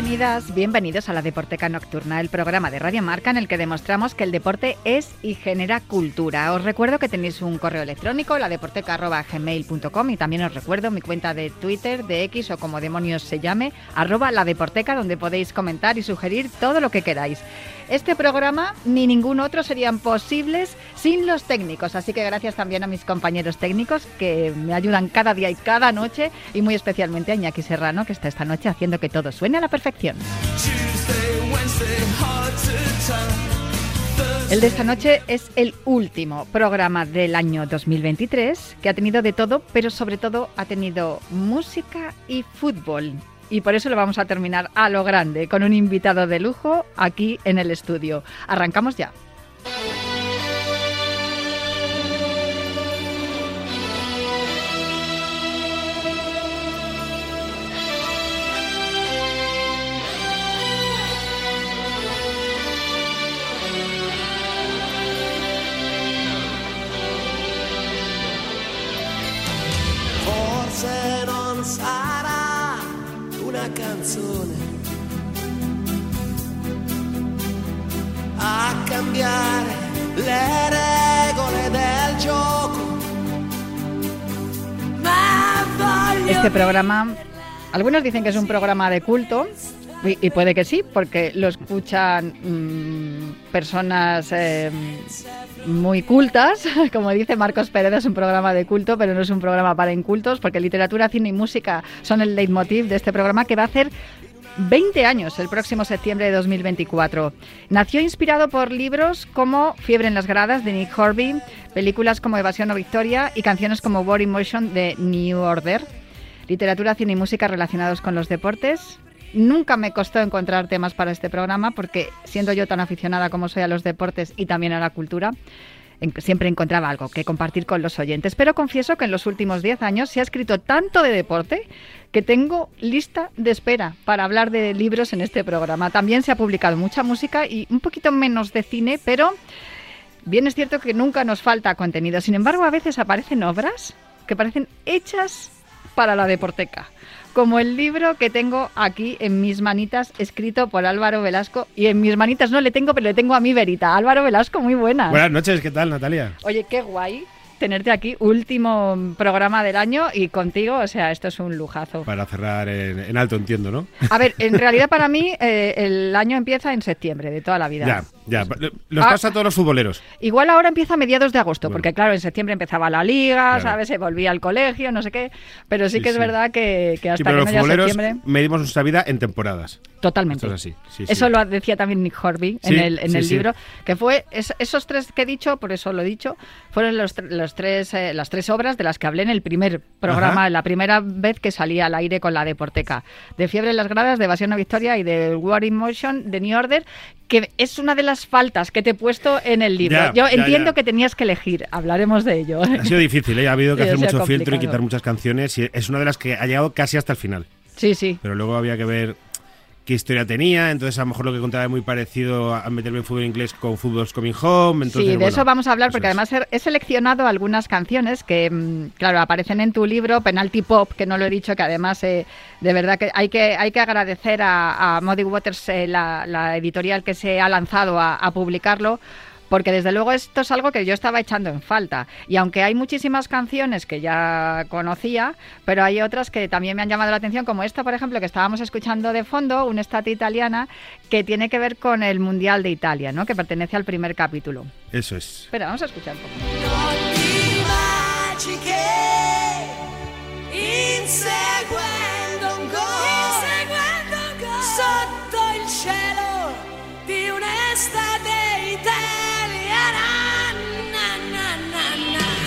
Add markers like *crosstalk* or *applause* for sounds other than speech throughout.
Bienvenidas, bienvenidos a la Deporteca Nocturna, el programa de Radio Marca en el que demostramos que el deporte es y genera cultura. Os recuerdo que tenéis un correo electrónico, ladeporteca.gmail.com y también os recuerdo mi cuenta de Twitter, de X o como demonios se llame, arroba la Deporteca, donde podéis comentar y sugerir todo lo que queráis. Este programa ni ningún otro serían posibles sin los técnicos, así que gracias también a mis compañeros técnicos que me ayudan cada día y cada noche y muy especialmente a Iñaki Serrano que está esta noche haciendo que todo suene a la perfección. El de esta noche es el último programa del año 2023 que ha tenido de todo, pero sobre todo ha tenido música y fútbol y por eso lo vamos a terminar a lo grande, con un invitado de lujo aquí en el estudio. Arrancamos ya. Canzone a cambiare le regole del gioco. Este programa, algunos dicen que es un programa de culto, y, puede que sí, porque lo escuchan mm, personas eh, muy cultas. *laughs* Como dice Marcos Pérez, es un programa de culto, pero no es un programa para incultos, porque literatura, cine y música son el leitmotiv de este programa que va a hacer 20 años el próximo septiembre de 2024. Nació inspirado por libros como Fiebre en las gradas de Nick Horby, películas como Evasión o Victoria y canciones como War Motion de New Order. Literatura, cine y música relacionados con los deportes, Nunca me costó encontrar temas para este programa porque siendo yo tan aficionada como soy a los deportes y también a la cultura, siempre encontraba algo que compartir con los oyentes. Pero confieso que en los últimos 10 años se ha escrito tanto de deporte que tengo lista de espera para hablar de libros en este programa. También se ha publicado mucha música y un poquito menos de cine, pero bien es cierto que nunca nos falta contenido. Sin embargo, a veces aparecen obras que parecen hechas para la deporteca como el libro que tengo aquí en mis manitas, escrito por Álvaro Velasco. Y en mis manitas no le tengo, pero le tengo a mi verita. Álvaro Velasco, muy buena. Buenas noches, ¿qué tal, Natalia? Oye, qué guay tenerte aquí, último programa del año y contigo, o sea, esto es un lujazo. Para cerrar en, alto, entiendo, ¿no? A ver, en *laughs* realidad para mí eh, el año empieza en septiembre de toda la vida. Ya, ya, los ah, pasa a todos los futboleros. Igual ahora empieza a mediados de agosto, porque claro, en septiembre empezaba la liga, ¿sabes? Se volvía al colegio, no sé qué, pero sí, que es verdad que, hasta sí, pero los futboleros medimos nuestra vida en temporadas. Totalmente. Eso lo decía también Nick Horby en el, en el libro, que fue esos tres que he dicho, por eso lo he dicho, fueron los, los tres, eh, las tres obras de las que hablé en el primer programa, la primera vez que salía al aire con la Deporteca. De Fiebre en las Gradas, de Evasión a Victoria y de War in Motion, de New Order, que es una de las faltas que te he puesto en el libro. Yo entiendo que tenías que elegir, hablaremos de ello. Ha sido difícil, ¿eh? ha habido que *laughs* hacer mucho filtro y quitar muchas canciones y es una de las que ha llegado casi hasta el final. Sí, sí. Pero luego había que ver qué historia tenía, entonces a lo mejor lo que contaba es muy parecido a meterme en fútbol inglés con Fútbol's Coming Home. Entonces, sí, de eso vamos a hablar porque además he seleccionado algunas canciones que, mm, claro, aparecen en tu libro, Penalty Pop, que no lo he dicho, que además eh, de verdad que hay que, hay que agradecer a, a Muddy Waters, eh, la, editorial que se ha lanzado a publicarlo porque desde luego esto es algo que yo estaba echando en falta. Y aunque hay muchísimas canciones que ya conocía, pero hay otras que también me han llamado la atención, como esta, por ejemplo, que estábamos escuchando de fondo, una estate italiana, que tiene que ver con el Mundial de Italia, ¿no? que pertenece al primer capítulo. Eso es. Espera, vamos a escuchar un poco.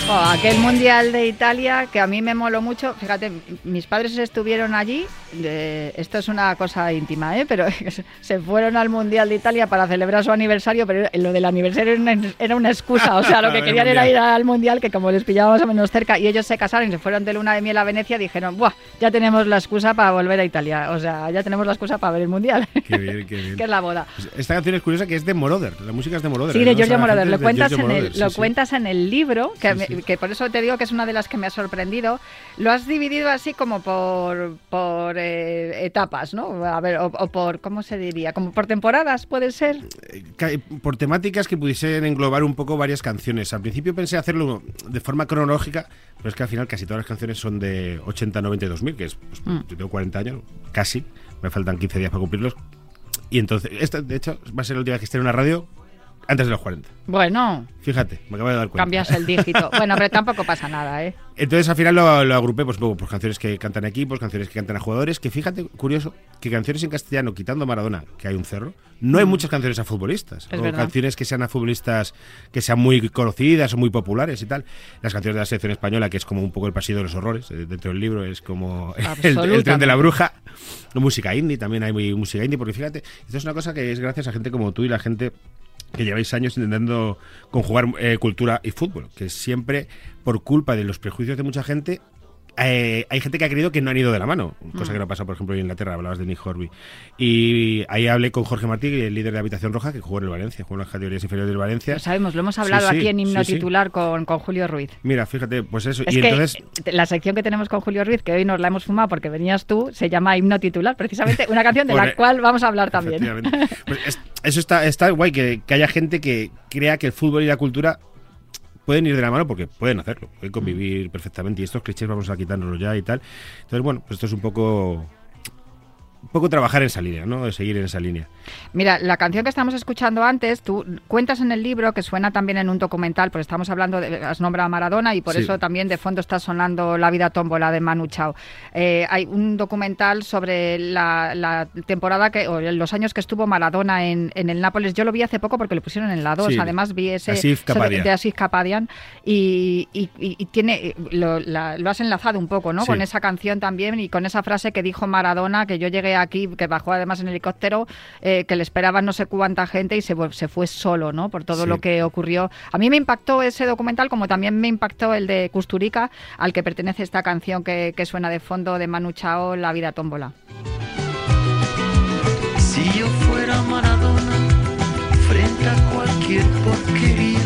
Oh, aquel mundial de Italia que a mí me moló mucho. Fíjate, mis padres estuvieron allí. eh, esto es una cosa íntima, ¿eh? pero *laughs* se fueron al mundial de Italia para celebrar su aniversario. Pero lo del aniversario era una, era una excusa. O sea, lo que *laughs* querían era ir al mundial, que como les pillaba más o menos cerca y ellos se casaron y se fueron de luna de miel a Venecia, dijeron, ¡buah! Ya tenemos la excusa para volver a Italia. O sea, ya tenemos la excusa para ver el mundial. Qué bien, qué *laughs* bien. que es la boda. Pues Esta canción es curiosa que es de Moroder, la música es de Moroder. Sí, ¿no? de O sea, Giorgio Moroder. Lo cuentas, Giorgio en el, lo sí, cuentas en el libro, que, Sí, me-. Que por eso te digo que es una de las que me ha sorprendido. Lo has dividido así como por, por eh, etapas, ¿no? A ver, o, o por, ¿cómo se diría? Como por temporadas, puede ser. Eh, ca- por temáticas que pudiesen englobar un poco varias canciones. Al principio pensé hacerlo de forma cronológica, pero es que al final casi todas las canciones son de 80, 90 y 2000, que es, pues, Mm. yo tengo 40 años, casi, me faltan 15 días para cumplirlos. Y entonces, esta de hecho va a ser la última vez que esté en una radio antes de los 40. Bueno, Fíjate, me acabo de dar cuenta. cambias el dígito. *laughs* Bueno, pero tampoco pasa nada, ¿eh? Entonces al final lo, lo agrupé pues, por canciones que cantan equipos, canciones que cantan a jugadores, que fíjate, curioso, que canciones en castellano, quitando Maradona, que hay un cerro, no hay muchas canciones a futbolistas. Mm. Es o verdad. canciones que sean a futbolistas que sean muy conocidas o muy populares y tal. Las canciones de la selección española, que es como un poco el pasillo de los horrores, eh, dentro del libro es como *laughs* el, el tren de la bruja. Música indie, también hay muy música indie, porque fíjate, esto es una cosa que es gracias a gente como tú y la gente que lleváis años intentando conjugar eh, cultura y fútbol, que siempre, por culpa de los prejuicios de mucha gente, eh, hay gente que ha creído que no han ido de la mano, cosa que no pasa, por ejemplo, en Inglaterra, hablabas de Nick Horby. Y ahí hablé con Jorge Martí, el líder de Habitación Roja, que jugó en el Valencia, jugó en las categorías inferiores del Valencia. Lo sabemos, lo hemos hablado Sí, sí, aquí en Himno sí. Titular con, con Julio Ruiz. Mira, fíjate, pues eso. Es y que entonces, la sección que tenemos con Julio Ruiz, que hoy nos la hemos fumado porque venías tú, se llama Himno Titular, precisamente una canción de la *laughs* cual vamos a hablar también. Pues es- eso está, está guay, que, que haya gente que crea que el fútbol y la cultura pueden ir de la mano porque pueden hacerlo, pueden convivir perfectamente y estos clichés vamos a quitárnoslos ya y tal. Entonces, bueno, pues esto es un poco un poco trabajar en esa línea, ¿no? De seguir en esa línea. Mira, la canción que estamos escuchando antes, tú cuentas en el libro que suena también en un documental, porque estamos hablando de, has nombrado a Maradona y por Sí. eso también de fondo está sonando La vida tómbola de Manu Chao. Eh, hay un documental sobre la, la temporada que, o los años que estuvo Maradona en, en el Nápoles. Yo lo vi hace poco porque lo pusieron en la 2, Sí. además vi ese Asif de- Asif Kapadian y, y- y- y tiene lo, la- lo has enlazado un poco, ¿no? Sí. Con esa canción también y con esa frase que dijo Maradona, que yo llegué aquí, que bajó además en helicóptero, eh, que le esperaban no sé cuánta gente y se, se fue solo, ¿no? Por todo Sí. lo que ocurrió. A mí me impactó ese documental, como también me impactó el de Custurica, al que pertenece esta canción que, que suena de fondo de Manu Chao, La vida tómbola. Si yo fuera Maradona, frente a cualquier porquería,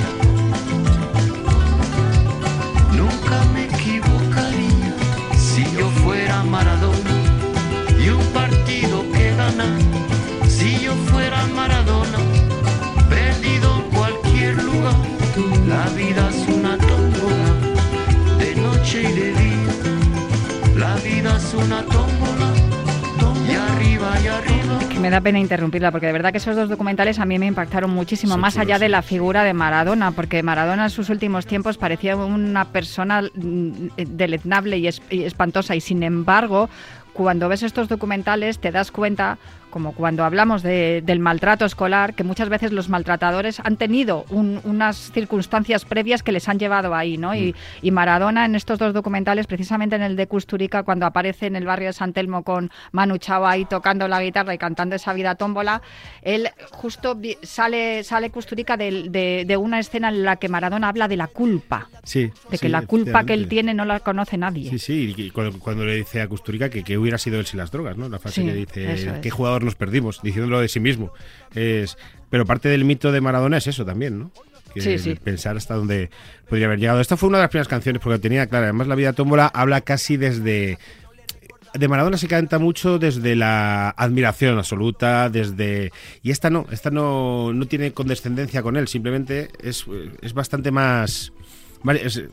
una tómbola, y arriba y arriba. Me da pena interrumpirla, porque de verdad que esos dos documentales a mí me impactaron muchísimo, más allá de la figura de Maradona, porque Maradona en sus últimos tiempos parecía una persona mm, deleznable y, es- y espantosa, y sin embargo, cuando ves estos documentales te das cuenta, como cuando hablamos de- del maltrato escolar, que muchas veces los maltratadores han tenido un- unas circunstancias previas que les han llevado ahí, ¿no? Y, y Maradona en estos dos documentales, precisamente en el de Custurica, cuando aparece en el barrio de San Telmo con Manu Chao ahí tocando la guitarra y cantando esa vida tómbola, él justo sale, sale Custurica de, de una escena en la que Maradona habla de la culpa, Sí. de sí, que la culpa que él tiene no la conoce nadie. Sí, sí, y cuando, cuando le dice a Custurica que, que hubiera sido él sin las drogas, ¿no? La frase Sí, que dice, es. ¿qué nos perdimos? Diciéndolo de sí mismo. Es, pero parte del mito de Maradona es eso también, ¿no? Que Sí, sí. Pensar hasta dónde podría haber llegado. Esta fue una de las primeras canciones porque tenía, claro, además la vida tómbola habla casi desde... De Maradona se canta mucho desde la admiración absoluta, desde... Y esta no, esta no, no tiene condescendencia con él, simplemente es, es bastante más... Es-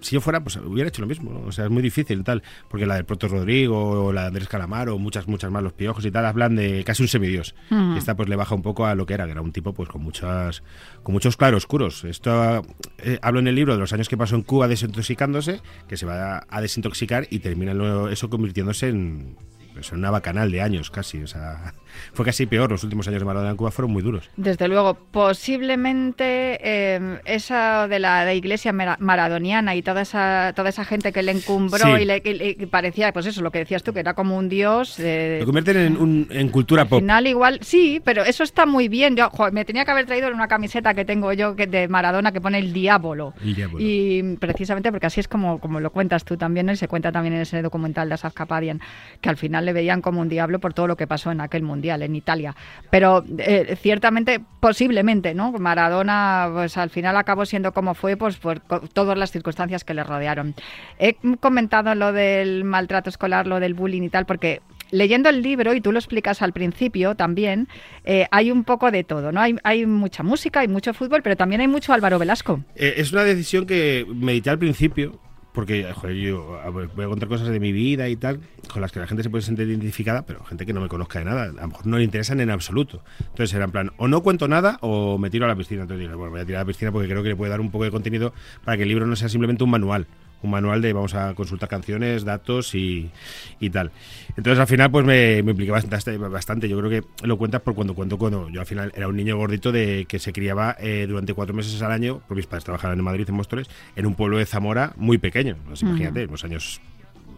si yo fuera, pues hubiera hecho lo mismo, ¿no? O sea, es muy difícil tal, porque la del Proto Rodrigo o la de Andrés Calamaro, muchas, muchas más, los piojos y tal, hablan de casi un semidios. Mm. Y esta pues le baja un poco a lo que era, que era un tipo pues con muchas, con muchos claroscuros. Esto eh, hablo en el libro de los años que pasó en Cuba desintoxicándose, que se va a, a desintoxicar y termina luego eso convirtiéndose en es una bacanal de años casi. O sea, fue casi peor. Los últimos años de Maradona en Cuba fueron muy duros. Desde luego, posiblemente eh, esa de la de iglesia mara- maradoniana y toda esa toda esa gente que le encumbró Sí. y le y parecía, pues eso, lo que decías tú, que era como un dios. eh, Lo convierten en, un- en cultura al pop. final igual, sí, pero eso está muy bien. Yo jo, me tenía que haber traído una camiseta que tengo yo que de Maradona que pone el diablo. El diablo. Y precisamente porque así es como, como lo cuentas tú también, ¿no? y se cuenta también en ese documental de Asaf Kapadian, que al final le veían como un diablo por todo lo que pasó en aquel en Italia. Pero eh, ciertamente, posiblemente, ¿no? Maradona, pues al final acabó siendo como fue, pues por todas las circunstancias que le rodearon. He comentado lo del maltrato escolar, lo del bullying y tal, porque leyendo el libro, y tú lo explicas al principio también, eh, hay un poco de todo, ¿no? Hay, hay mucha música, hay mucho fútbol, pero también hay mucho Álvaro Velasco. Eh, es una decisión que medité al principio, porque yo voy a contar cosas de mi vida y tal, con las que la gente se puede sentir identificada, pero gente que no me conozca de nada, a lo mejor no le interesan en absoluto. Entonces era en plan, o no cuento nada o me tiro a la piscina. Entonces dije, bueno, voy a tirar a la piscina porque creo que le puede dar un poco de contenido para que el libro no sea simplemente un manual. Un manual de vamos a consultar canciones, datos y, y tal. Entonces al final pues me, me impliqué bastante, bastante. Yo creo que lo cuentas por cuando cuento cuando yo al final era un niño gordito de que se criaba eh, durante cuatro meses al año, porque mis padres trabajaban en Madrid, en Móstoles, en un pueblo de Zamora muy pequeño. Pues, imagínate, en los años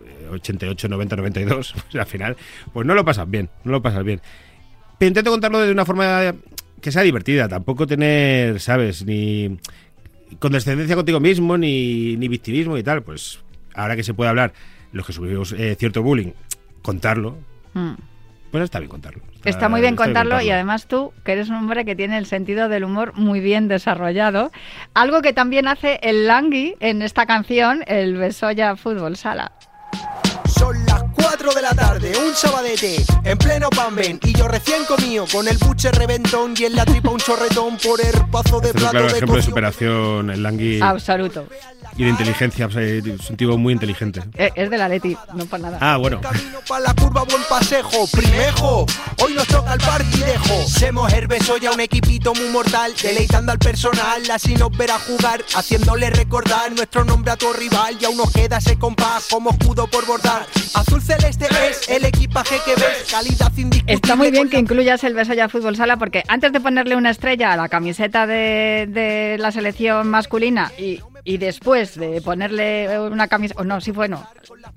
eh, 88, 90, 92, pues, al final, pues no lo pasas bien, no lo pasas bien. Pero intento contarlo de una forma que sea divertida, tampoco tener, ¿sabes? Ni condescendencia contigo mismo, ni, ni victimismo y tal. Pues ahora que se puede hablar, los que sufrimos eh, cierto bullying, contarlo, Mm. pues está bien contarlo. Está muy bien contarlo y además tú, que eres un hombre que tiene el sentido del humor muy bien desarrollado, algo que también hace el Langui en esta canción, el Besoya Fútbol Sala. Son las 4 de la tarde, un sabadete, en pleno Pamben, y yo recién comido, con el buche reventón y en la tripa un chorretón por el pazo de Este es un plato claro de ejemplo de superación, el Langui, Absoluto. y de inteligencia. o sea, es un tipo muy inteligente. Eh, Es de la Leti, no por nada. Ah, bueno. Camino para la curva, buen pasejo, primejo. Hoy nos toca el partidejo. Semos un equipito muy mortal, deleitando al personal, así nos verá jugar, haciéndole recordar nuestro nombre a tu rival. Y aún nos queda ese compás como escudo por bordar. Azul celeste es el equipaje que ves, calidad indiscutible. Está muy bien que incluyas el Besoya Fútbol Sala porque antes de ponerle una estrella a la camiseta de, de la selección masculina y, y después de ponerle una camiseta, o no, sí fue no.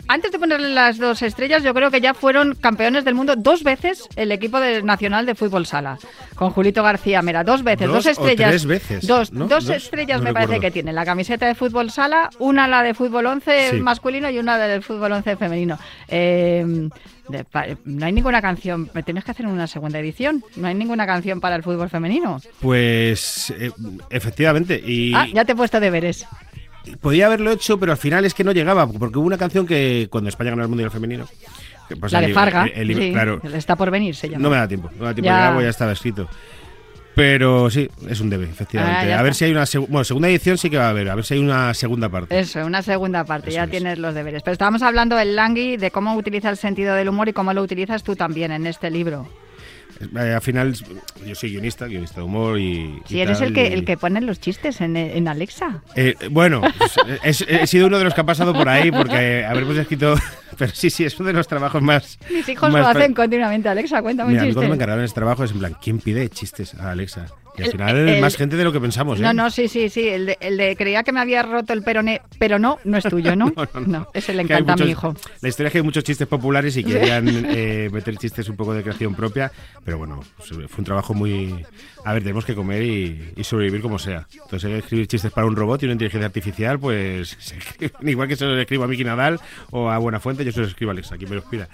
Antes de ponerle las dos estrellas, yo creo que ya fueron campeones del mundo dos veces el equipo de- nacional de fútbol sala, con Julito García Mera, dos veces, Dos dos, o estrellas. tres veces, Dos, ¿no? dos Dos, estrellas no me parece que tiene, la camiseta de fútbol sala, una la de fútbol 11 Sí. masculino y una del fútbol 11 femenino. Eh, de- no hay ninguna canción, me tienes que hacer una segunda edición, no hay ninguna canción para el fútbol femenino. Pues eh, efectivamente. Y Ah, ya te he puesto deberes. podía haberlo hecho, pero al final es que no llegaba, porque hubo una canción que cuando España ganó el Mundial Femenino. que, pues, la de Farga, el- el libro- sí, claro, está por venir, se llama. no me da tiempo, no me da tiempo Ya. ya estaba escrito. Pero sí, es un debe, efectivamente. Ah, a ver está. si hay una bueno, segunda edición sí que va a haber, a ver si hay una segunda parte. Eso, una segunda parte, Eso ya es. tienes los deberes. Pero estábamos hablando del Langui, de cómo utiliza el sentido del humor y cómo lo utilizas tú también en este libro. Eh, al final, yo soy guionista, guionista de humor y. Si y eres tal, el que, y- el que pone los chistes en, en Alexa. Eh, bueno, pues, es- he sido uno de los que ha pasado por ahí porque habremos escrito. *laughs* Pero sí, sí, es uno de los trabajos más. Mis hijos más lo hacen continuamente. Alexa, cuéntame Mira, un chiste. cuando me encargaron este trabajo es en plan, ¿quién pide chistes a Alexa? Y al final el- más gente de lo que pensamos, ¿eh? No, no, sí, sí, sí. El de, el de creía que me había roto el peroné, pero no, no es tuyo, ¿no? *laughs* No, no, no. ese le encanta a mi hijo. La historia es que hay muchos chistes populares y querían eh, meter chistes un poco de creación propia, pero bueno, fue un trabajo muy... A ver, tenemos que comer y, y sobrevivir como sea. Entonces, hay que escribir chistes para un robot y una inteligencia artificial, pues *laughs* se escriben igual que se los escribo a Miki Nadal o a Buenafuente, yo se los escribo a Alexa, quien me los pida.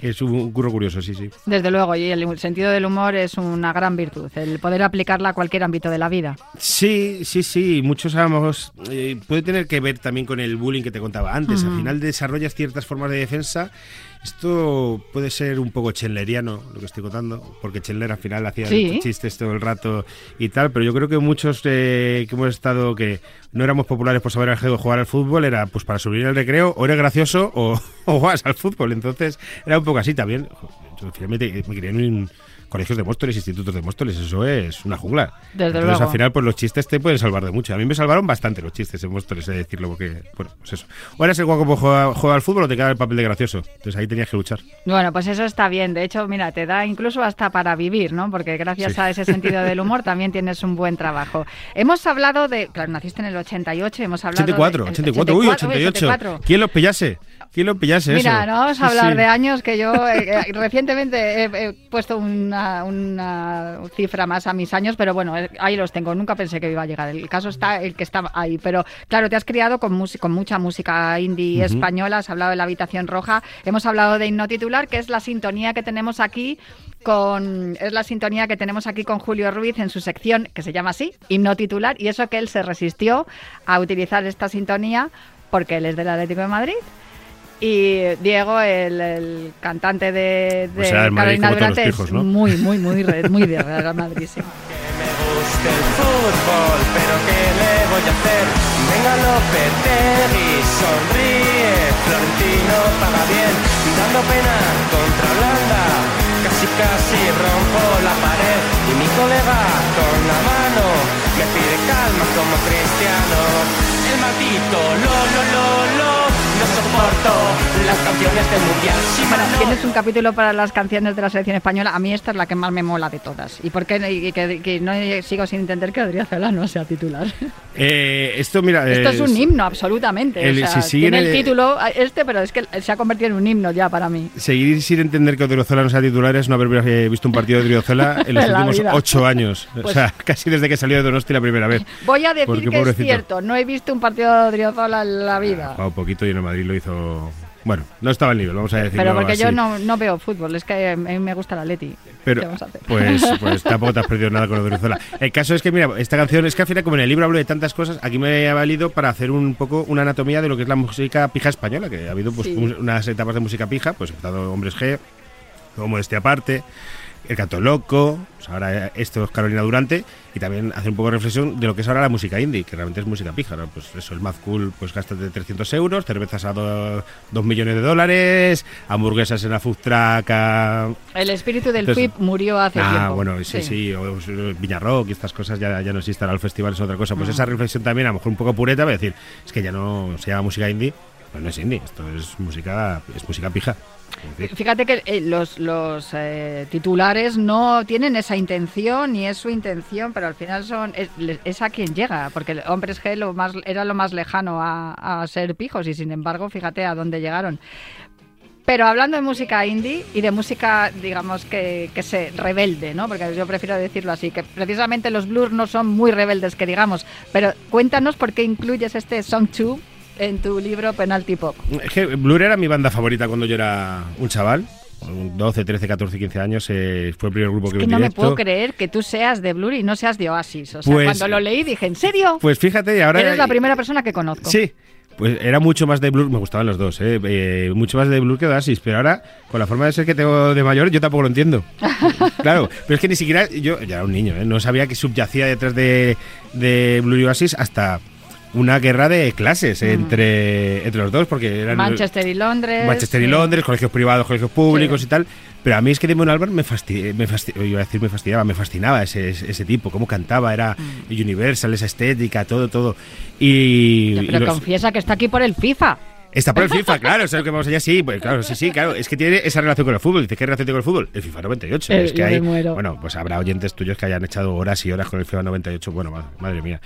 Es un curro curioso, sí, sí. Desde luego, y el sentido del humor es una gran virtud, el poder aplicarla a cualquier ámbito de la vida. Sí, sí, sí. Muchos sabemos. eh, puede tener que ver también con el bullying que te contaba antes. Al final desarrollas ciertas formas de defensa. Esto puede ser un poco chendleriano, lo que estoy contando, porque Chandler al final hacía Sí. chistes todo el rato y tal, pero yo creo que muchos eh, que hemos estado, que no éramos populares por saber jugar al fútbol, era pues para subir el recreo, o eres gracioso o, *laughs* o juegas al fútbol. Entonces era un poco así también. Yo finalmente me crié en un- colegios de Móstoles, institutos de Móstoles, eso es una jungla. Desde Entonces luego. al final pues los chistes te pueden salvar de mucho. A mí me salvaron bastante los chistes en Móstoles, he de decirlo, porque, bueno, pues eso. O eres el guapo que juega, juega al fútbol o te queda el papel de gracioso. Entonces ahí tenías que luchar. Bueno, pues eso está bien. De hecho, mira, te da incluso hasta para vivir, ¿no? Porque gracias Sí. a ese sentido del humor también tienes un buen trabajo. Hemos hablado de, claro, naciste en el 88, hemos hablado 84, de, 84, uy, 88. 84. ¿Quién los pillase? ¿Quién los pillase Mira, eso? no vamos a hablar sí. de años que yo eh, eh, recientemente he, he puesto una, una cifra más a mis años, pero bueno, eh, ahí los tengo. Nunca pensé que iba a llegar. El caso está el que está ahí. Pero claro, te has criado con, con mucha música indie española. Has hablado de la habitación roja. Hemos hablado de himno titular, que es la sintonía que tenemos aquí con es la sintonía que tenemos aquí con Julio Ruiz en su sección que se llama así, himno titular, y eso que él se resistió a utilizar esta sintonía porque él es del Atlético de Madrid y Diego, el, el cantante de, de Pues Madrid Carolina Durante, pijos, es ¿no? muy, muy, muy, re- muy de Real Madrid. sí. *laughs* me gusta el fútbol, pero ¿qué le voy a hacer? Venga Lopetegui, sonríe, Florentino paga bien, dando pena contra Holanda, casi casi rompo la pared, y mi colega con la mano me pide calma como cristiano, el maldito lo, lo, lo, lo, soporto las canciones del mundial, si no- tienes un capítulo para las canciones de la selección española. A mí esta es la que más me mola de todas. ¿Y por qué y que, que no sigo sin entender que Odriozola no sea titular? *laughs* Eh, esto, mira. Esto es un es- himno, absolutamente. el- o sea, si tiene el el- título este, pero es que se ha convertido en un himno ya para mí. Seguir sin entender que Odriozola no sea titular es no haber eh, visto un partido de Odriozola *laughs* en los últimos vida. ocho años. o Pues- sea, *laughs* casi desde que salió de Donosti la primera vez. Voy a decir Porque, que pobrecito. es cierto, no he visto un partido de Odriozola en la vida. Jugaba un poquito y en el Madrid lo hizo. Bueno, no estaba al nivel, vamos a decirlo Pero porque yo no, no veo fútbol, es que a mí me gusta la Leti. Pero, ¿Qué vamos a hacer? pues, *laughs* pues tampoco te has perdido nada con Odriozola. El caso es que, mira, esta canción es que al final, como en el libro hablo de tantas cosas, aquí me ha valido para hacer un poco una anatomía de lo que es la música pija española, que ha habido pues Sí. unas etapas de música pija, pues empezado Hombres G, como este aparte, El Canto Loco, pues ahora esto es Carolina Durante, y también hacer un poco de reflexión de lo que es ahora la música indie, que realmente es música pija, ¿no? Pues eso, el Mad Cool, pues gástate 300 euros, cervezas a 2 millones de dólares, hamburguesas en la food truck a El espíritu del Entonces- FIP murió hace Ah, tiempo. bueno, sí, sí, o, o Viñarrock y estas cosas ya, ya no existen, el festival es otra cosa. Pues Ah. esa reflexión también, a lo mejor un poco pureta, va a decir, es que ya no se llama música indie, pues no es indie, esto es música, es música pija. Fíjate que eh, los, eh, titulares no tienen esa intención ni es su intención, pero al final son es, a quien llega, porque Hombres G lo era lo más lejano a, ser pijos y sin embargo, fíjate a dónde llegaron. Pero hablando de música indie y de música, digamos, que, que se rebelde, ¿no? Porque yo prefiero decirlo así, que precisamente los blues no son muy rebeldes, que digamos. Pero cuéntanos por qué incluyes este Song 2 en tu libro Penalty Pop. Es que Blur era mi banda favorita cuando yo era un chaval. con 12, 13, 14, 15 años eh, fue el primer grupo que Es vi que en no me puedo creer que tú seas de Blur y no seas de Oasis. O sea, Pues- cuando lo leí dije, ¿en serio? Pues fíjate, y ahora Eres la primera persona que conozco. Sí, pues era mucho más de Blur, me gustaban los dos, ¿eh? Eh, mucho más de Blur que de Oasis, pero ahora, con la forma de ser que tengo de mayor, yo tampoco lo entiendo. *laughs* claro, pero es que ni siquiera, yo ya era un niño, ¿eh? no sabía que subyacía detrás de, de Blur y Oasis hasta una guerra de clases entre, entre los dos, porque eran... Mm. Manchester y Londres. Manchester y. Londres, colegios privados, colegios públicos Sí. y tal. Pero a mí es que Damon Albarn me fastidiaba, me fasti- iba a decir me fastidiaba, me fascinaba ese, ese tipo, cómo cantaba, era Mm. Universal, esa estética, todo, todo. Y, Ya, y Pero los- confiesa que está aquí por el FIFA. Está por el FIFA, claro, es lo que vamos allá, sí, pues claro, sí, sí, claro, es que tiene esa relación con el fútbol. Dice, ¿qué relación tiene con el fútbol? El FIFA 98. Eh, es que hay, bueno, pues habrá oyentes tuyos que hayan echado horas y horas con el FIFA 98. Bueno, ma- madre mía.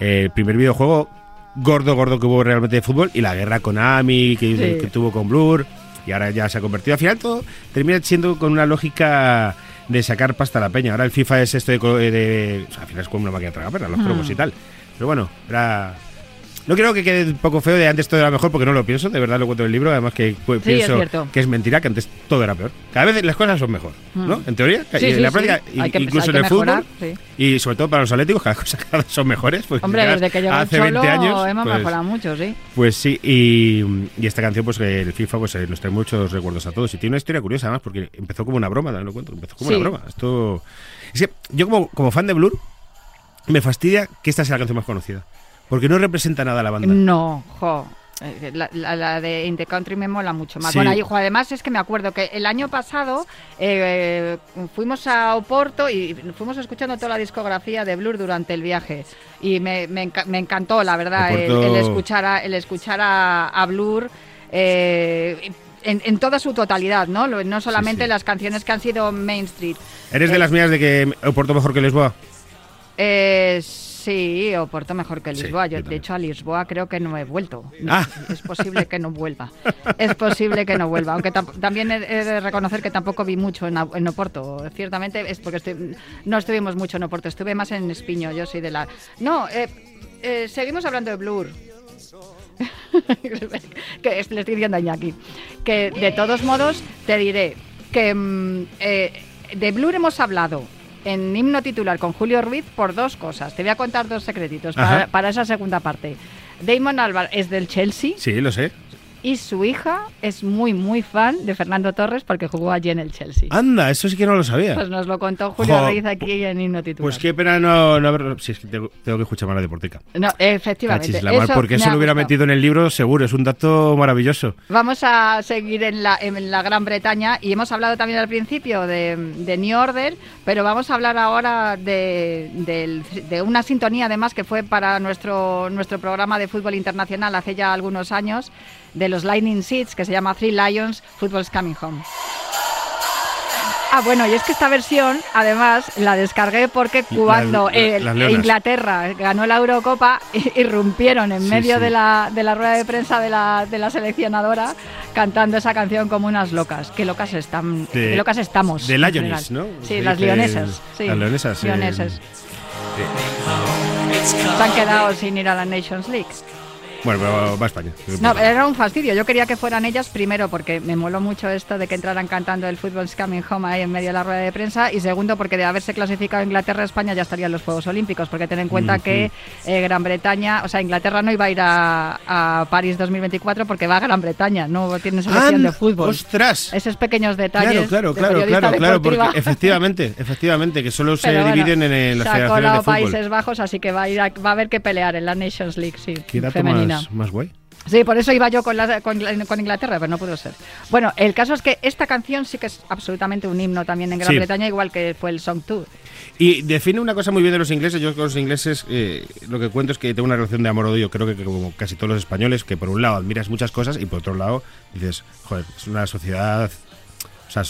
Eh, el primer videojuego gordo, gordo que hubo realmente de fútbol y la guerra con Ami que, Sí. que tuvo con Blur y ahora ya se ha convertido. Al final todo termina siendo con una lógica de sacar pasta a la peña. Ahora el FIFA es esto de... co- de- o sea, al final es como una máquina de tragar los cromos y tal. Pero bueno, era... No creo que quede un poco feo de antes todo era mejor porque no lo pienso, de verdad lo cuento en el libro, además que pues, Sí, pienso que es mentira, que antes todo era peor. Cada vez las cosas son mejor, ¿no? En teoría. Sí, y en la práctica, que- incluso en el fútbol, mejorar, y sobre todo para los atléticos, cada cosa *laughs* cada vez son mejores. Pues, Hombre, quizás desde que el hace Cholo 20 años, hemos pues, mejorado mucho, sí. pues sí, y, y esta canción, pues el FIFA, pues eh, nos trae muchos recuerdos a todos. Y tiene una historia curiosa, además, porque empezó como una broma, también lo cuento. Empezó como una broma. Esto. Es que yo, como, como fan de Blur, me fastidia que esta sea la canción más conocida. Porque no representa nada a la banda. No, jo. Eh, La, la- la de In the Country me mola mucho más. Sí. Bueno, hijo, además es que me acuerdo que el año pasado eh, fuimos a Oporto y fuimos escuchando toda la discografía de Blur durante el viaje. Y me, me enca- me encantó, la verdad, el, Oporto- el escuchar a, el escuchar a, a Blur. eh, en, en toda su totalidad, ¿no? No solamente sí. las canciones que han sido Main Street. ¿Eres de Eh, las mías de que Oporto mejor que Lisboa? Eh, sí, Oporto mejor que Sí, Lisboa. yo yo, de hecho, a Lisboa creo que no he vuelto. Ah. Es posible que no vuelva. Es posible que no vuelva. Aunque tam- también he, de reconocer que tampoco vi mucho en, en Oporto. Ciertamente es porque estoy- no estuvimos mucho en Oporto. Estuve más en Espiño. Yo soy de la. No, eh, eh, seguimos hablando de Blur. *laughs* que le estoy diciendo a Iñaki. Que de todos modos te diré que mm, eh, de Blur hemos hablado en himno titular con Julio Ruiz por dos cosas. Te voy a contar dos secretitos para, esa segunda parte. Damon Albarn es del Chelsea Sí, lo sé. Y su hija es muy, muy fan de Fernando Torres porque jugó allí en el Chelsea. Anda, eso sí que no lo sabía. Pues nos lo contó Julio Ruiz aquí en himno titular. Pues qué pena no, no haber... Si es que tengo, tengo que escuchar más la deportica. No, efectivamente. Cachis la mar, eso porque eso lo hubiera metido en el libro seguro, es un dato maravilloso. Vamos a seguir en la, en la Gran Bretaña y hemos hablado también al principio de, de New Order, pero vamos a hablar ahora de, del- de una sintonía además que fue para nuestro, nuestro programa de fútbol internacional hace ya algunos años, de los Lightning Seeds, que se llama Three Lions, Football's Coming Home. Ah, bueno, y es que esta versión, además, la descargué porque cuando la-. Inglaterra ganó la Eurocopa, *laughs* irrumpieron en Sí, medio sí. de la, de la rueda de prensa de la, de la seleccionadora cantando esa canción como unas locas. Qué locas están, De- qué locas estamos. de general. ¿no? Sí, las leonesas. Sí, las leonesas, eh, leonesas. Se han quedado sin ir a la Nations League. Bueno, pero va a España. No, era un fastidio. Yo quería que fueran ellas primero porque me moló mucho esto de que entraran cantando el Football's Coming Home ahí en medio de la rueda de prensa y segundo porque de haberse clasificado Inglaterra, España ya estaría en los Juegos Olímpicos porque ten en cuenta que eh, Gran Bretaña, o sea, Inglaterra no iba a ir a, a París 2024 porque va a Gran Bretaña, no tiene selección de fútbol. ¡Ostras! Esos pequeños detalles. Claro, claro, de claro, claro, deportiva. porque efectivamente, efectivamente, que solo *laughs* se Pero bueno, dividen en, en las federaciones de fútbol. Países Bajos, así que va a, ir a, va a haber que pelear en la Nations League, sí, femenina. Más, más guay. Sí, por eso iba yo con, la- con, con Inglaterra, pero no pudo ser. Bueno, el caso es que esta canción sí que es absolutamente un himno también en Gran Sí. Bretaña, igual que fue el Song 2. Y define una cosa muy bien de los ingleses. Yo con los ingleses eh, lo que cuento es que tengo una relación de amor-odio, creo que como casi todos los españoles, que por un lado admiras muchas cosas y por otro lado dices, joder, es una sociedad... O sea,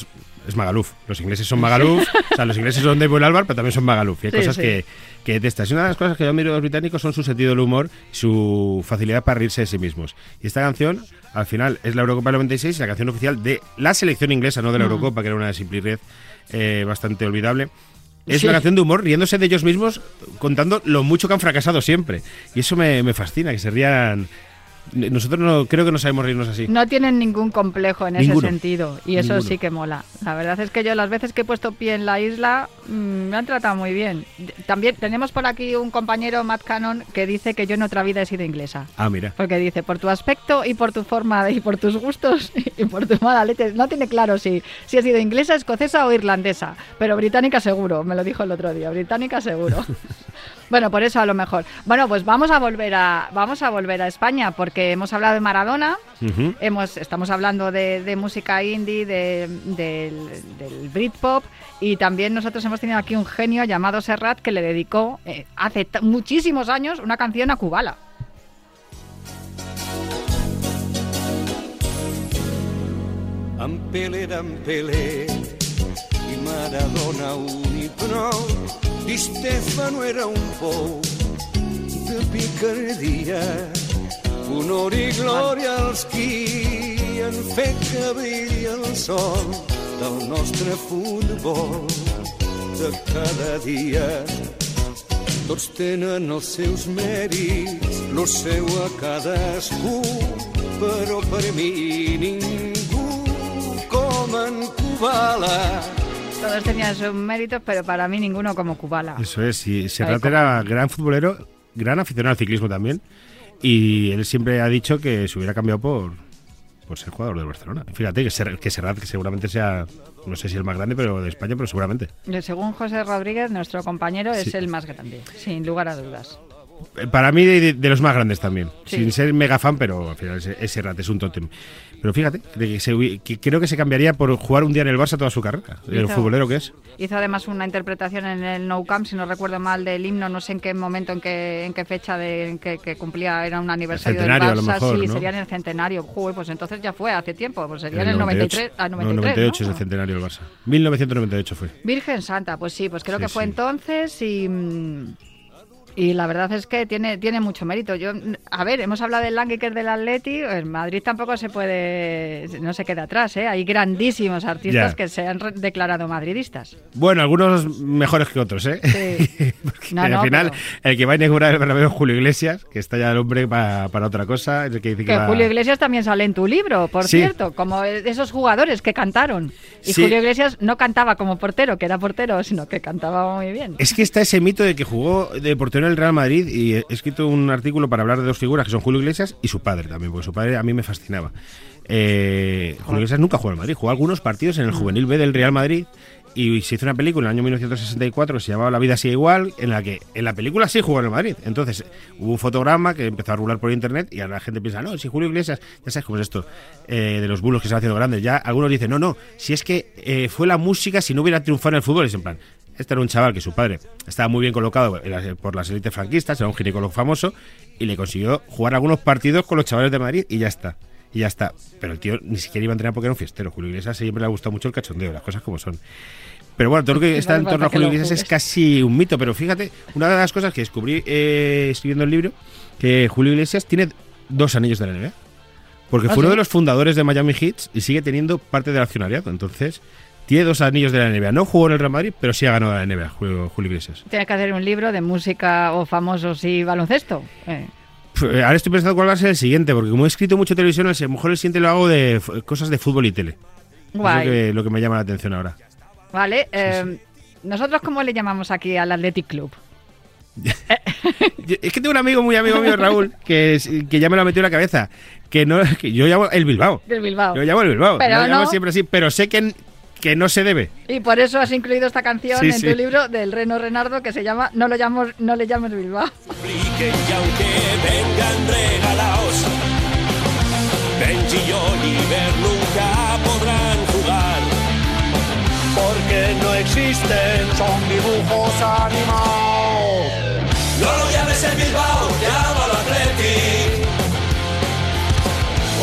es, Magaluf. Los ingleses son Magaluf, o sea, los ingleses son de buen Álvar, pero también son Magaluf. Y hay Sí, cosas sí. que, que detestas. Y una de las cosas que yo admiro de los británicos son su sentido del humor y su facilidad para reírse de sí mismos. Y esta canción, al final, es la Eurocopa del 96 y la canción oficial de la selección inglesa, no de la Mm. Eurocopa, que era una de Simply Red eh, bastante olvidable. Es Sí. una canción de humor, riéndose de ellos mismos, contando lo mucho que han fracasado siempre. Y eso me, me fascina, que se rían. Nosotros no creo que no sabemos reírnos así. No tienen ningún complejo en Ninguno. ese sentido y eso Ninguno. sí que mola. La verdad es que yo las veces que he puesto pie en la isla mm, me han tratado muy bien. También tenemos por aquí un compañero, Matt Cannon, que dice que yo en otra vida he sido inglesa. Ah, mira. Porque dice, por tu aspecto y por tu forma y por tus gustos *laughs* y por tu mala leche. No tiene claro si, si ha sido inglesa, escocesa o irlandesa, pero británica seguro, me lo dijo el otro día, británica seguro. *laughs* bueno, por eso a lo mejor. Bueno, pues vamos a volver a, vamos a, volver a España porque hemos hablado de Maradona, hemos, estamos hablando de, de música indie, de- del, del Britpop y también nosotros hemos tenido aquí un genio llamado Serrat que le dedicó eh, hace muchísimos años una canción a Kubala. Pelé i Maradona un i prou. Di Stefano era un pou de picardia. Honor i glòria als qui han fet que brilli el sol del nostre futbol de cada dia. Tots tenen els seus mèrits, lo seu a cadascú, però per mi ningú com en Kubala. Todos tenían sus méritos, pero para mí ninguno como Kubala. Eso es. Y Serrat era gran futbolero, gran aficionado al ciclismo también. Y él siempre ha dicho que se hubiera cambiado por, por ser jugador del Barcelona. Fíjate que, Ser- que Serrat, que seguramente sea, no sé si el más grande, pero de España, pero seguramente. Según José Rodríguez, nuestro compañero es el más grande, sin lugar a dudas. Para mí, de, de los más grandes también. Sí. Sin ser mega fan, pero al final ese Serrat es un tótem. Pero fíjate, de que se que creo que se cambiaría por jugar un día en el Barça toda su carrera. El Hizo- futbolero que es. Hizo además una interpretación en el No Camp, si no recuerdo mal, del himno, no sé en qué momento, en qué, en qué fecha de, en que, que cumplía, era un aniversario del centenario, a lo Barça, mejor, sí, ¿no? sería en el centenario. Joder, pues entonces ya fue, hace tiempo, pues sería en el 98. 93, ah, No, 93, 98 ¿no? es el centenario del Barça. 1998 fue. Virgen Santa, pues sí, pues creo Sí, que fue sí. entonces y, mm, y la verdad es que tiene, tiene mucho mérito. Yo, a ver, hemos hablado del Languiker del Atleti, en Madrid tampoco se puede, no se queda atrás, ¿eh? Hay grandísimos artistas Ya. que se han declarado madridistas. Bueno, algunos mejores que otros, ¿eh? Sí. *laughs* Porque No, al no, final, pero- el que va a inaugurar el Bernabéu es Julio Iglesias, que está ya el hombre pa- para otra cosa. el que dice que Que va- Julio Iglesias también sale en tu libro, por Sí. cierto, como esos jugadores que cantaron. Y Sí. Julio Iglesias no cantaba como portero, que era portero, sino que cantaba muy bien. Es que está ese mito de que jugó de portero el Real Madrid y he escrito un artículo para hablar de dos figuras que son Julio Iglesias y su padre también, porque su padre a mí me fascinaba. Eh, Julio Iglesias nunca jugó en el Madrid, jugó algunos partidos en el Juvenil B del Real Madrid y se hizo una película en el año 1964 que se llamaba La vida sigue igual, en la que en la película sí jugó en el Madrid. Entonces hubo un fotograma que empezó a rular por internet y ahora la gente piensa, no, si Julio Iglesias, ya sabes cómo es esto, eh, de los bulos que se van haciendo grandes. Ya algunos dicen, no, no, si es que eh, fue la música si no hubiera triunfado en el fútbol, es en plan. Este era un chaval que su padre estaba muy bien colocado por las élites franquistas, era un ginecólogo famoso y le consiguió jugar algunos partidos con los chavales de Madrid y ya está. Y ya está. Pero el tío ni siquiera iba a entrenar porque era un fiestero. Julio Iglesias siempre le ha gustado mucho el cachondeo, las cosas como son. Pero bueno, todo lo que *laughs* está en torno a Julio Iglesias es casi un mito. Pero fíjate, una de las cosas que descubrí eh, escribiendo el libro, que Julio Iglesias tiene dos anillos de la NBA. Porque ¿Ah, fue uno de los fundadores de Miami Heat y sigue teniendo parte del accionariado. Entonces, tiene dos anillos de la NBA. No jugó en el Real Madrid, pero sí ha ganado la NBA, Julio, Julio Iglesias. Tienes que hacer un libro de música o famosos y baloncesto. Eh, eh, Ahora estoy pensando cuál va a ser el siguiente, porque como he escrito mucho televisión, a lo mejor el siguiente lo hago de cosas de fútbol y tele. Es lo que, lo que me llama la atención ahora. Vale. eh, ¿Nosotros cómo le llamamos aquí al Athletic Club? *laughs* Es que tengo un amigo muy amigo mío, Raúl, que, que ya me lo ha metido en la cabeza. Que no que yo llamo el Bilbao. Del Bilbao. Yo llamo el Bilbao. Pero llamo no. siempre así, pero sé que, que no se debe. Y por eso has incluido esta canción Sí, en sí. tu libro del Reno Renardo que se llama No lo llamo, no le llames Bilbao. y aunque vengan regalados, Benji y Oliver nunca podrán jugar. Porque no existen, son dibujos animados. No lo llames el Bilbao, llámalo Athletic.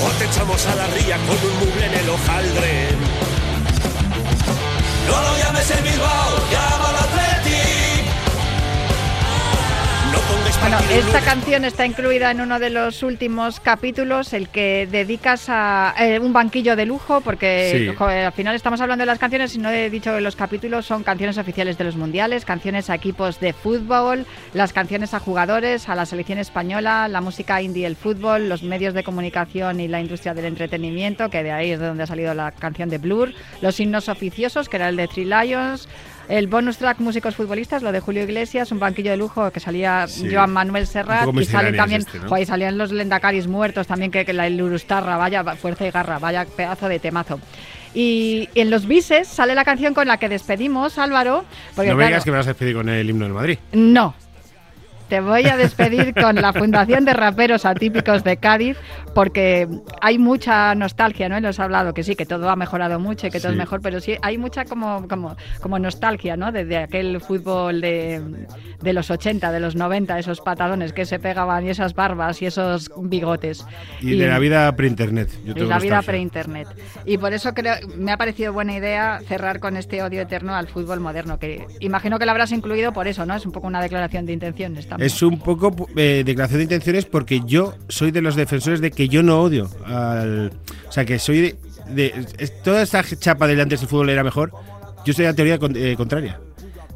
O te echamos a la ría con un muble en el hojaldre. No lo llames el Bilbao, Bueno, esta canción está incluida en uno de los últimos capítulos, el que dedicas a eh, un banquillo de lujo, porque Sí. joder, al final estamos hablando de las canciones y no he dicho que los capítulos son canciones oficiales de los mundiales, canciones a equipos de fútbol, las canciones a jugadores, a la selección española, la música indie, el fútbol, los medios de comunicación y la industria del entretenimiento, que de ahí es de donde ha salido la canción de Blur, los himnos oficiosos, que era el de Three Lions. El bonus track músicos futbolistas, lo de Julio Iglesias, un banquillo de lujo que salía Sí. Joan Manuel Serrat y sale misceláneas también, este, ¿no? joder, y salían los Lendacaris muertos también, que, que la el Urustarra, vaya fuerza y garra, vaya pedazo de temazo. Y en los bises sale la canción con la que despedimos, Álvaro. Porque, no me claro, digas que me vas a despedir con el himno del Madrid. no. Te voy a despedir con la Fundación de Raperos Atípicos de Cádiz, porque hay mucha nostalgia, ¿no? Lo has hablado, que sí, que todo ha mejorado mucho y que todo Sí. es mejor, pero sí hay mucha como, como, como nostalgia, ¿no? Desde aquel fútbol de, de los 80, de los 90, esos patadones que se pegaban y esas barbas y esos bigotes. Y, de la vida pre-internet. Y la vida pre-internet. Y por eso creo, me ha parecido buena idea cerrar con este odio eterno al fútbol moderno, que imagino que lo habrás incluido por eso, ¿no? Es un poco una declaración de intenciones también. Es un poco eh, declaración de intenciones porque yo soy de los defensores de que yo no odio al. O sea, que soy de. de- es- toda esta chapa de antes el fútbol era mejor. Yo soy de la teoría con- eh, contraria.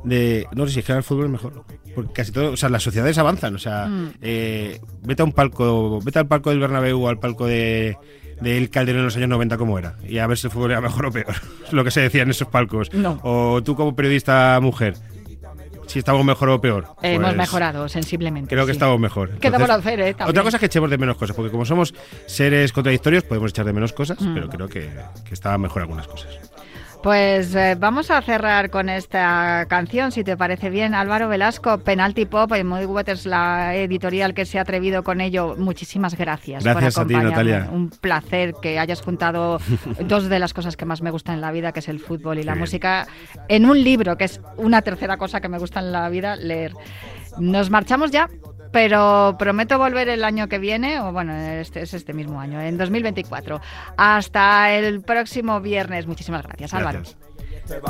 De. No sé si es que ahora el fútbol es mejor. Porque casi todo. O sea, las sociedades avanzan. O sea, Mm. eh, vete a un palco. Vete al palco del Bernabéu o al palco de. Del Calderón en los años 90 como era. Y a ver si el fútbol era mejor o peor. *laughs* Lo que se decía en esos palcos. No. O tú como periodista mujer. Si estamos mejor o peor. Hemos Pues- mejorado sensiblemente. Creo que sí. estamos mejor. Entonces, por hacer, ¿eh? También. Otra cosa es que echemos de menos cosas, porque como somos seres contradictorios, podemos echar de menos cosas, Mm. pero creo que, que estaban mejor algunas cosas. Pues eh, vamos a cerrar con esta canción, si te parece bien. Álvaro Velasco, Penalty Pop, y Moody Waters, la editorial que se ha atrevido con ello. Muchísimas gracias, Gracias por a ti. Natalia. Un placer que hayas juntado *laughs* dos de las cosas que más me gustan en la vida, que es el fútbol y la bien. música, en un libro, que es una tercera cosa que me gusta en la vida, leer. Nos marchamos ya. Pero prometo volver el año que viene, o bueno, este es este mismo año, en 2024. Hasta el próximo viernes. Muchísimas gracias, Álvaro. Gracias. Este